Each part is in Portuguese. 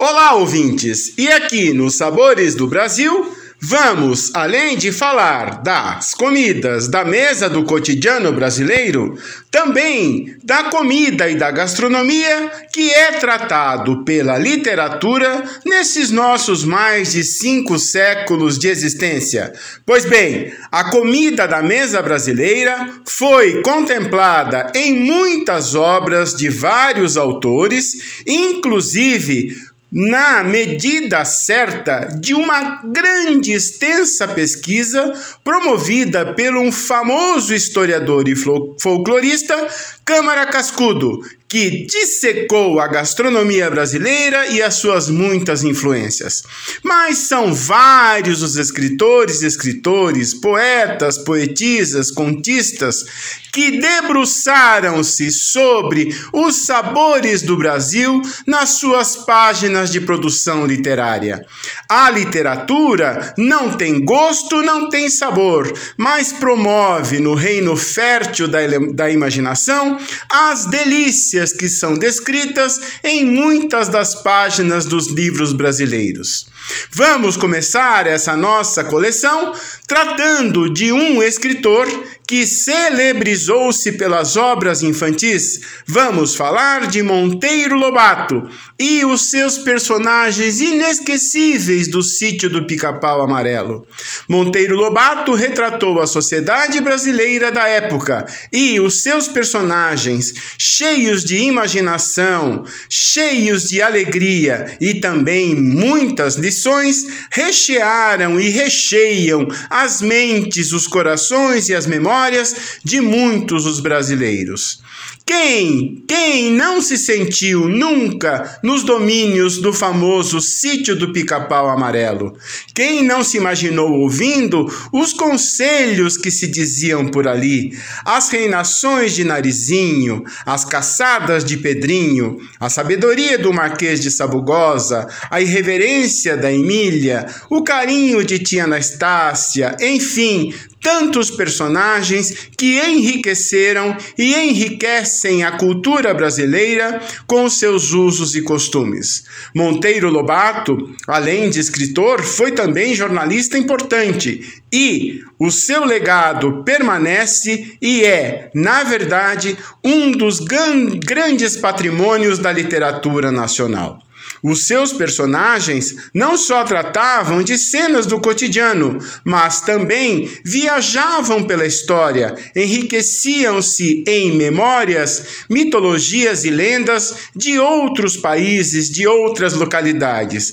Olá, ouvintes! E aqui nos Sabores do Brasil, vamos, além de falar das comidas da mesa do cotidiano brasileiro, também da comida e da gastronomia que é tratado pela literatura nesses nossos mais de cinco séculos de existência. Pois bem, a comida da mesa brasileira foi contemplada em muitas obras de vários autores, inclusive na medida certa de uma grande extensa pesquisa promovida pelo um famoso historiador e folclorista Câmara Cascudo, que dissecou a gastronomia brasileira e as suas muitas influências. Mas são vários os escritores, escritores, poetas, poetisas, contistas que debruçaram-se sobre os sabores do Brasil nas suas páginas de produção literária. A literatura não tem gosto, não tem sabor, mas promove no reino fértil da, da imaginação as delícias que são descritas em muitas das páginas dos livros brasileiros. Vamos começar essa nossa coleção tratando de um escritor que celebrizou-se pelas obras infantis. Vamos falar de Monteiro Lobato e os seus personagens inesquecíveis do sítio do Pica-Pau Amarelo. Monteiro Lobato retratou a sociedade brasileira da época e os seus personagens, cheios de imaginação, cheios de alegria e também muitas lições, rechearam e recheiam as mentes, os corações e as memórias de muitos os brasileiros. Quem, quem não se sentiu nunca nos domínios do famoso sítio do pica-pau amarelo? Quem não se imaginou ouvindo os conselhos que se diziam por ali, as reinações de Narizinho, as caçadas de Pedrinho, a sabedoria do Marquês de Sabugosa, a irreverência da Emília, o carinho de tia Anastácia, enfim, tantos personagens que enriqueceram e enriquecem a cultura brasileira com seus usos e costumes. Monteiro Lobato, além de escritor, foi também jornalista importante e o seu legado permanece e é, na verdade, um dos grandes patrimônios da literatura nacional. Os seus personagens não só tratavam de cenas do cotidiano, mas também viajavam pela história, enriqueciam-se em memórias, mitologias e lendas de outros países, de outras localidades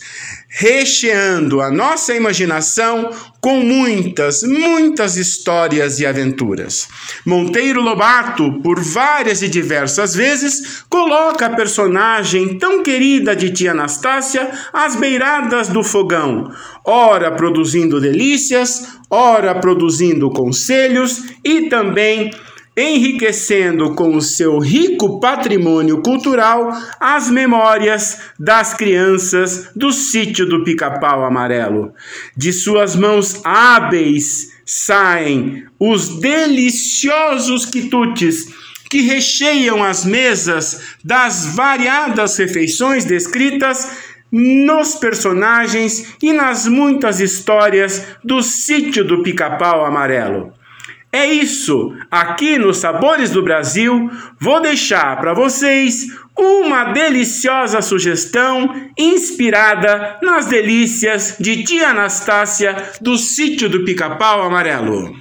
recheando a nossa imaginação com muitas, muitas histórias e aventuras. Monteiro Lobato, por várias e diversas vezes, coloca a personagem tão querida de tia Anastácia às beiradas do fogão, ora produzindo delícias, ora produzindo conselhos e também enriquecendo com o seu rico patrimônio cultural as memórias das crianças do sítio do Pica-Pau Amarelo. De suas mãos hábeis saem os deliciosos quitutes que recheiam as mesas das variadas refeições descritas nos personagens e nas muitas histórias do sítio do Pica-Pau Amarelo. É isso. Aqui nos Sabores do Brasil, vou deixar para vocês uma deliciosa sugestão inspirada nas delícias de tia Anastácia do sítio do Pica-Pau Amarelo.